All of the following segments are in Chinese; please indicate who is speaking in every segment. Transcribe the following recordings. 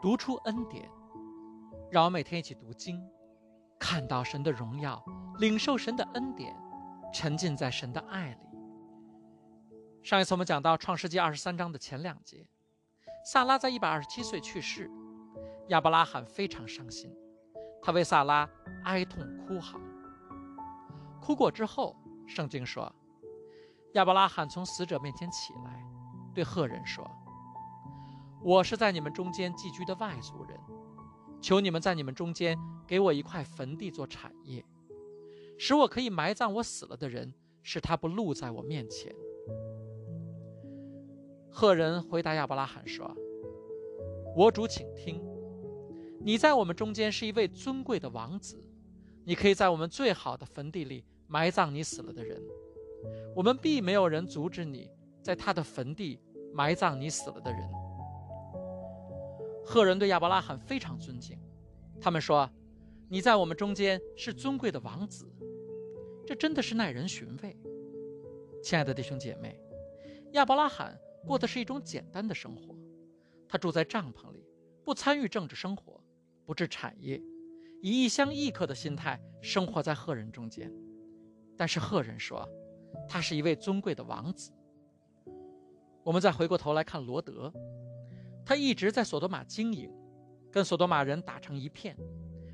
Speaker 1: 读出恩典，让我每天一起读经，看到神的荣耀，领受神的恩典，沉浸在神的爱里。上一次我们讲到创世纪二十三章的前两节，萨拉在一百二十七岁去世，亚伯拉罕非常伤心，他为萨拉哀痛哭嚎。哭过之后，圣经说，亚伯拉罕从死者面前起来，对赫人说。我是在你们中间寄居的外族人，求你们在你们中间给我一块坟地做产业，使我可以埋葬我死了的人，使他不露在我面前。赫人回答亚伯拉罕说：“我主，请听，你在我们中间是一位尊贵的王子，你可以在我们最好的坟地里埋葬你死了的人，我们必没有人阻止你在他的坟地埋葬你死了的人。”赫人对亚伯拉罕非常尊敬，他们说：“你在我们中间是尊贵的王子。”这真的是耐人寻味。亲爱的弟兄姐妹，亚伯拉罕过的是一种简单的生活，他住在帐篷里，不参与政治生活，不置产业，以异乡异客的心态生活在赫人中间。但是赫人说，他是一位尊贵的王子。我们再回过头来看罗德。他一直在索多玛经营，跟索多玛人打成一片，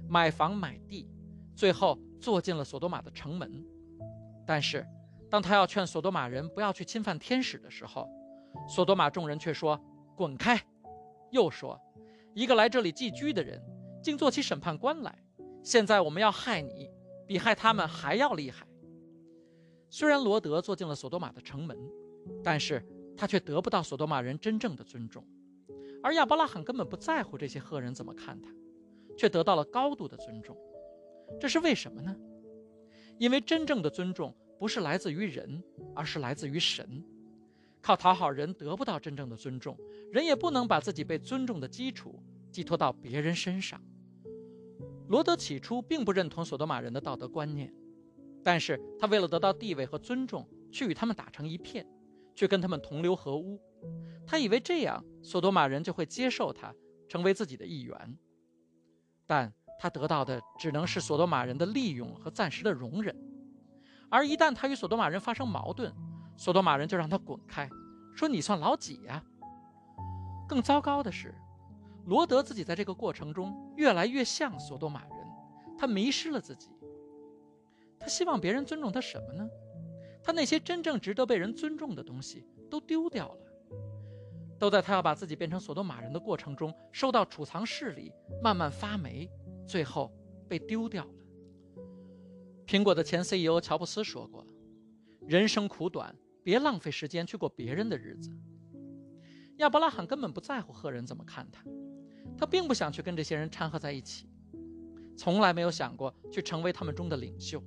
Speaker 1: 买房买地，最后坐进了索多玛的城门。但是，当他要劝索多玛人不要去侵犯天使的时候，索多玛众人却说：“滚开！”又说：“一个来这里寄居的人，竟做起审判官来。现在我们要害你，比害他们还要厉害。”虽然罗德坐进了索多玛的城门，但是他却得不到索多玛人真正的尊重。而亚伯拉罕根本不在乎这些赫人怎么看他，却得到了高度的尊重。这是为什么呢？因为真正的尊重不是来自于人，而是来自于神。靠讨好人得不到真正的尊重，人也不能把自己被尊重的基础寄托到别人身上。罗德起初并不认同索多玛人的道德观念，但是他为了得到地位和尊重，去与他们打成一片，去跟他们同流合污。他以为这样，索多玛人就会接受他，成为自己的一员。但他得到的只能是索多玛人的利用和暂时的容忍。而一旦他与索多玛人发生矛盾，索多玛人就让他滚开，说：“你算老几呀？”更糟糕的是，罗德自己在这个过程中越来越像索多玛人，他迷失了自己。他希望别人尊重他什么呢？他那些真正值得被人尊重的东西。都丢掉了，都在他要把自己变成索多玛人的过程中，收到储藏室里慢慢发霉，最后被丢掉了。苹果的前 CEO 乔布斯说过：“人生苦短，别浪费时间去过别人的日子。”亚伯拉罕根本不在乎赫人怎么看他，他并不想去跟这些人掺和在一起，从来没有想过去成为他们中的领袖。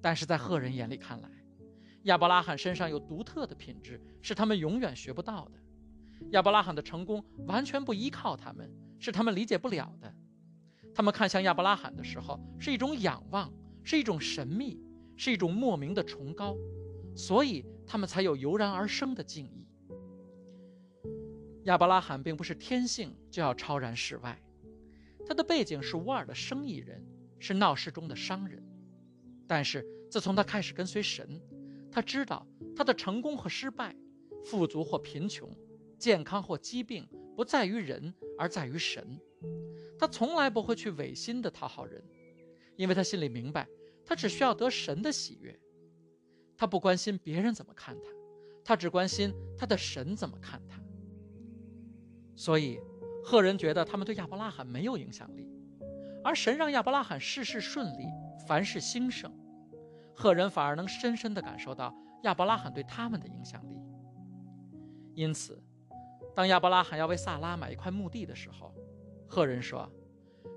Speaker 1: 但是在赫人眼里看来，亚伯拉罕身上有独特的品质，是他们永远学不到的。亚伯拉罕的成功完全不依靠他们，是他们理解不了的。他们看向亚伯拉罕的时候，是一种仰望，是一种神秘，是一种莫名的崇高，所以他们才有油然而生的敬意。亚伯拉罕并不是天性就要超然世外，他的背景是乌尔的生意人，是闹市中的商人，但是自从他开始跟随神。他知道他的成功和失败，富足或贫穷，健康或疾病，不在于人，而在于神。他从来不会去违心的讨好人，因为他心里明白，他只需要得神的喜悦。他不关心别人怎么看他，他只关心他的神怎么看他。所以，赫人觉得他们对亚伯拉罕没有影响力，而神让亚伯拉罕事事顺利，凡事兴盛。赫人反而能深深地感受到亚伯拉罕对他们的影响力。因此，当亚伯拉罕要为萨拉买一块墓地的时候，赫人说：“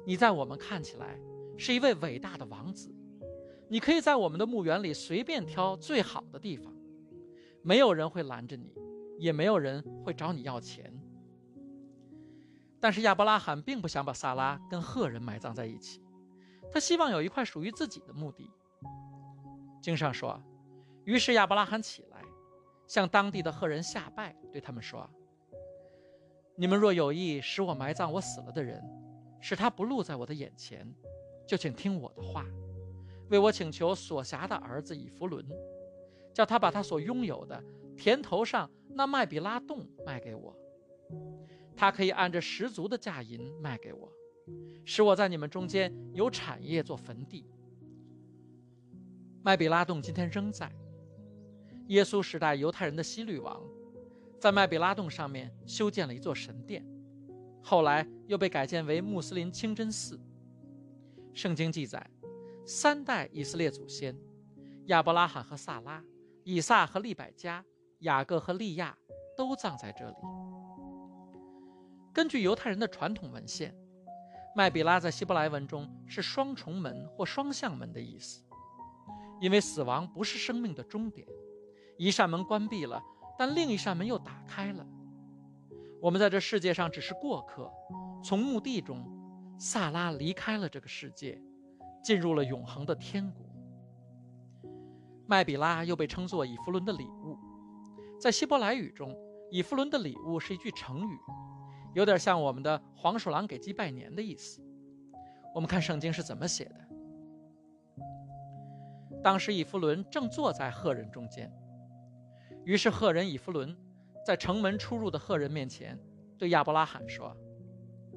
Speaker 1: 你在我们看起来是一位伟大的王子，你可以在我们的墓园里随便挑最好的地方，没有人会拦着你，也没有人会找你要钱。”但是亚伯拉罕并不想把萨拉跟赫人埋葬在一起，他希望有一块属于自己的墓地。经上说，于是亚伯拉罕起来，向当地的赫人下拜，对他们说：“你们若有意使我埋葬我死了的人，使他不露在我的眼前，就请听我的话，为我请求所辖的儿子以弗伦，叫他把他所拥有的田头上那麦比拉洞卖给我，他可以按着十足的价银卖给我，使我在你们中间有产业做坟地。麦比拉洞今天仍在。耶稣时代犹太人的希律王。在麦比拉洞上面修建了一座神殿，后来又被改建为穆斯林清真寺。圣经记载，三代以色列祖先亚伯拉罕和萨拉、以撒和利百加、雅各和利亚都葬在这里。根据犹太人的传统文献，麦比拉在希伯来文中是双重门或双向门的意思，因为死亡不是生命的终点，一扇门关闭了。但另一扇门又打开了。我们在这世界上只是过客，从墓地中，萨拉离开了这个世界，进入了永恒的天国。麦比拉又被称作以弗伦的礼物，在希伯来语中，以弗伦的礼物是一句成语，有点像我们的黄鼠狼给鸡拜年的意思。我们看圣经是怎么写的。当时以弗伦正坐在赫人中间。于是赫人以弗伦在城门出入的赫人面前对亚伯拉罕说：“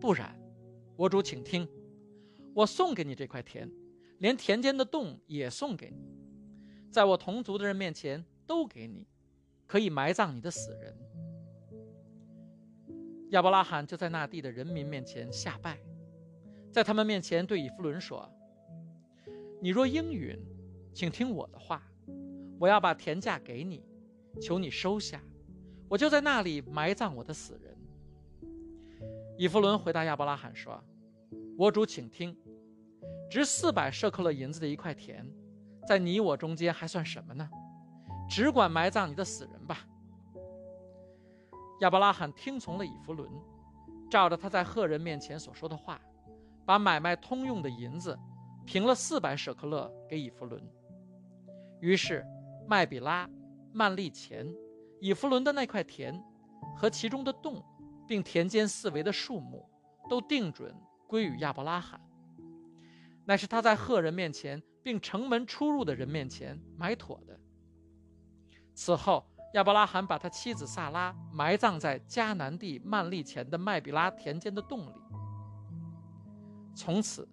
Speaker 1: 不然，我主请听，我送给你这块田，连田间的洞也送给你，在我同族的人面前都给你，可以埋葬你的死人。”亚伯拉罕就在那地的人民面前下拜，在他们面前对以弗伦说：“你若应允，请听我的话，我要把田价给你。”求你收下，我就在那里埋葬我的死人。以弗伦回答亚伯拉罕说：“我主，请听，值四百舍克勒银子的一块田，在你我中间还算什么呢？只管埋葬你的死人吧。”亚伯拉罕听从了以弗伦，照着他在赫人面前所说的话，把买卖通用的银子平了四百舍克勒给以弗伦。于是麦比拉。曼利前，以弗伦的那块田和其中的洞，并田间四围的树木，都定准归于亚伯拉罕。乃是他在赫人面前，并城门出入的人面前埋妥的。此后，亚伯拉罕把他妻子萨拉埋葬在迦南地曼利前的麦比拉田间的洞里。从此，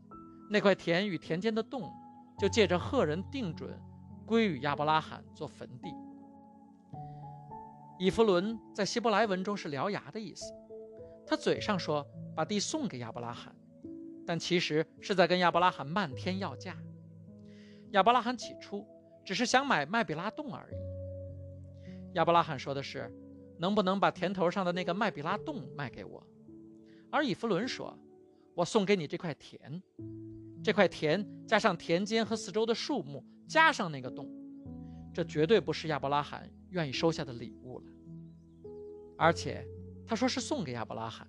Speaker 1: 那块田与田间的洞，就借着赫人定准，归于亚伯拉罕做坟地。以弗伦在希伯来文中是獠牙的意思，他嘴上说把地送给亚伯拉罕，但其实是在跟亚伯拉罕漫天要价。亚伯拉罕起初只是想买麦比拉洞而已。亚伯拉罕说的是，能不能把田头上的那个麦比拉洞卖给我？而以弗伦说，我送给你这块田，这块田加上田间和四周的树木，加上那个洞，这绝对不是亚伯拉罕愿意收下的礼物了。而且，他说是送给亚伯拉罕。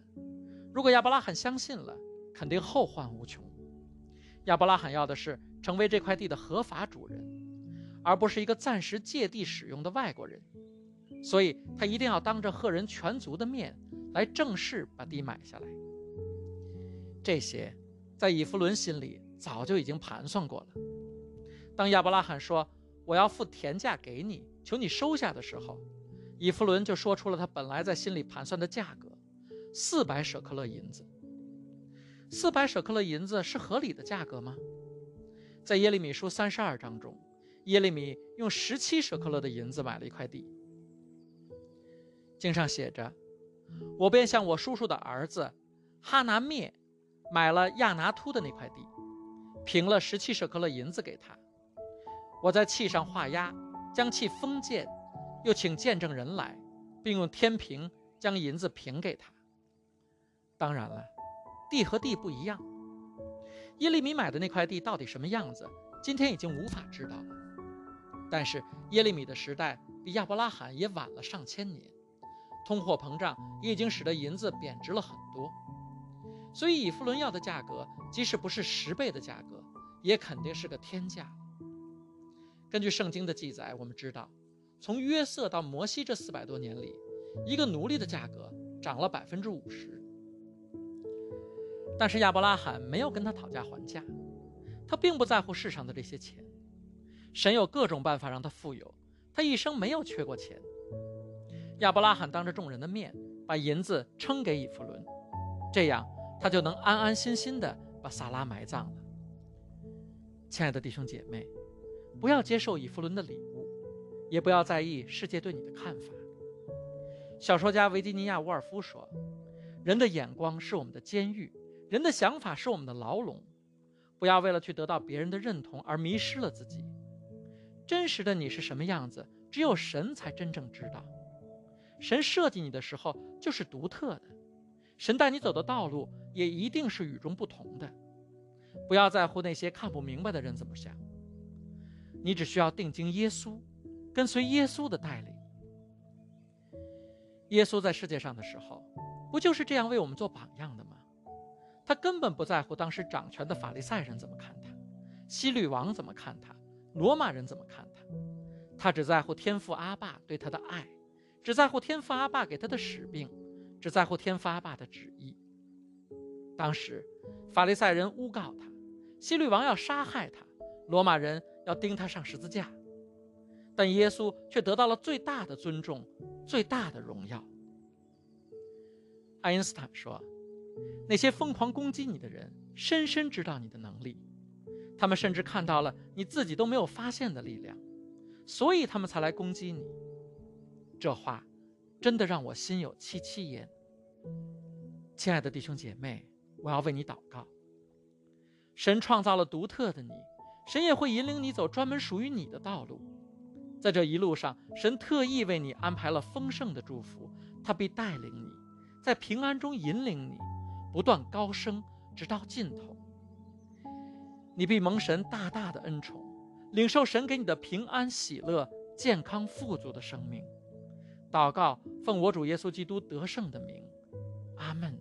Speaker 1: 如果亚伯拉罕相信了，肯定后患无穷。亚伯拉罕要的是成为这块地的合法主人，而不是一个暂时借地使用的外国人。所以他一定要当着赫人全族的面来正式把地买下来。这些，在以弗伦心里早就已经盘算过了。当亚伯拉罕说：“我要付田价给你，求你收下”的时候，以弗伦就说出了他本来在心里盘算的价格，四百舍克勒银子。四百舍克勒银子是合理的价格吗？在耶利米书三十二章中，耶利米用十七舍克勒的银子买了一块地。经上写着：“我便向我叔叔的儿子哈拿灭买了亚拿突的那块地，平了十七舍克勒银子给他。我在契上画押，将契封建。”又请见证人来，并用天平将银子平给他。当然了，地和地不一样。耶利米买的那块地到底什么样子，今天已经无法知道了。但是耶利米的时代比亚伯拉罕也晚了上千年，通货膨胀也已经使得银子贬值了很多。所以以弗伦要的价格，即使不是十倍的价格，也肯定是个天价。根据圣经的记载，我们知道。从约瑟到摩西这四百多年里，一个奴隶的价格涨了百分之五十。但是亚伯拉罕没有跟他讨价还价，他并不在乎世上的这些钱。神有各种办法让他富有，他一生没有缺过钱。亚伯拉罕当着众人的面把银子称给以弗伦，这样他就能安安心心的把萨拉埋葬了。亲爱的弟兄姐妹，不要接受以弗伦的礼物，也不要在意世界对你的看法。小说家维吉尼亚·沃尔夫说：“人的眼光是我们的监狱，人的想法是我们的牢笼。不要为了去得到别人的认同而迷失了自己。真实的你是什么样子，只有神才真正知道。神设计你的时候就是独特的，神带你走的道路也一定是与众不同的。不要在乎那些看不明白的人怎么想，你只需要定睛耶稣，跟随耶稣的带领。”耶稣在世界上的时候，不就是这样为我们做榜样的吗？他根本不在乎当时掌权的法利赛人怎么看他，希律王怎么看他，罗马人怎么看他，他只在乎天父阿爸对他的爱，只在乎天父阿爸给他的使命，只在乎天父阿爸的旨意。当时，法利赛人诬告他，希律王要杀害他，罗马人要钉他上十字架。但耶稣却得到了最大的尊重，最大的荣耀。爱因斯坦说：“那些疯狂攻击你的人，深深知道你的能力，他们甚至看到了你自己都没有发现的力量，所以他们才来攻击你。”这话真的让我心有戚戚焉。亲爱的弟兄姐妹，我要为你祷告。神创造了独特的你，神也会引领你走专门属于你的道路。在这一路上，神特意为你安排了丰盛的祝福，他必带领你，在平安中引领你，不断高升，直到尽头。你必蒙神大大的恩宠，领受神给你的平安、喜乐、健康、富足的生命。祷告，奉我主耶稣基督得胜的名，阿门。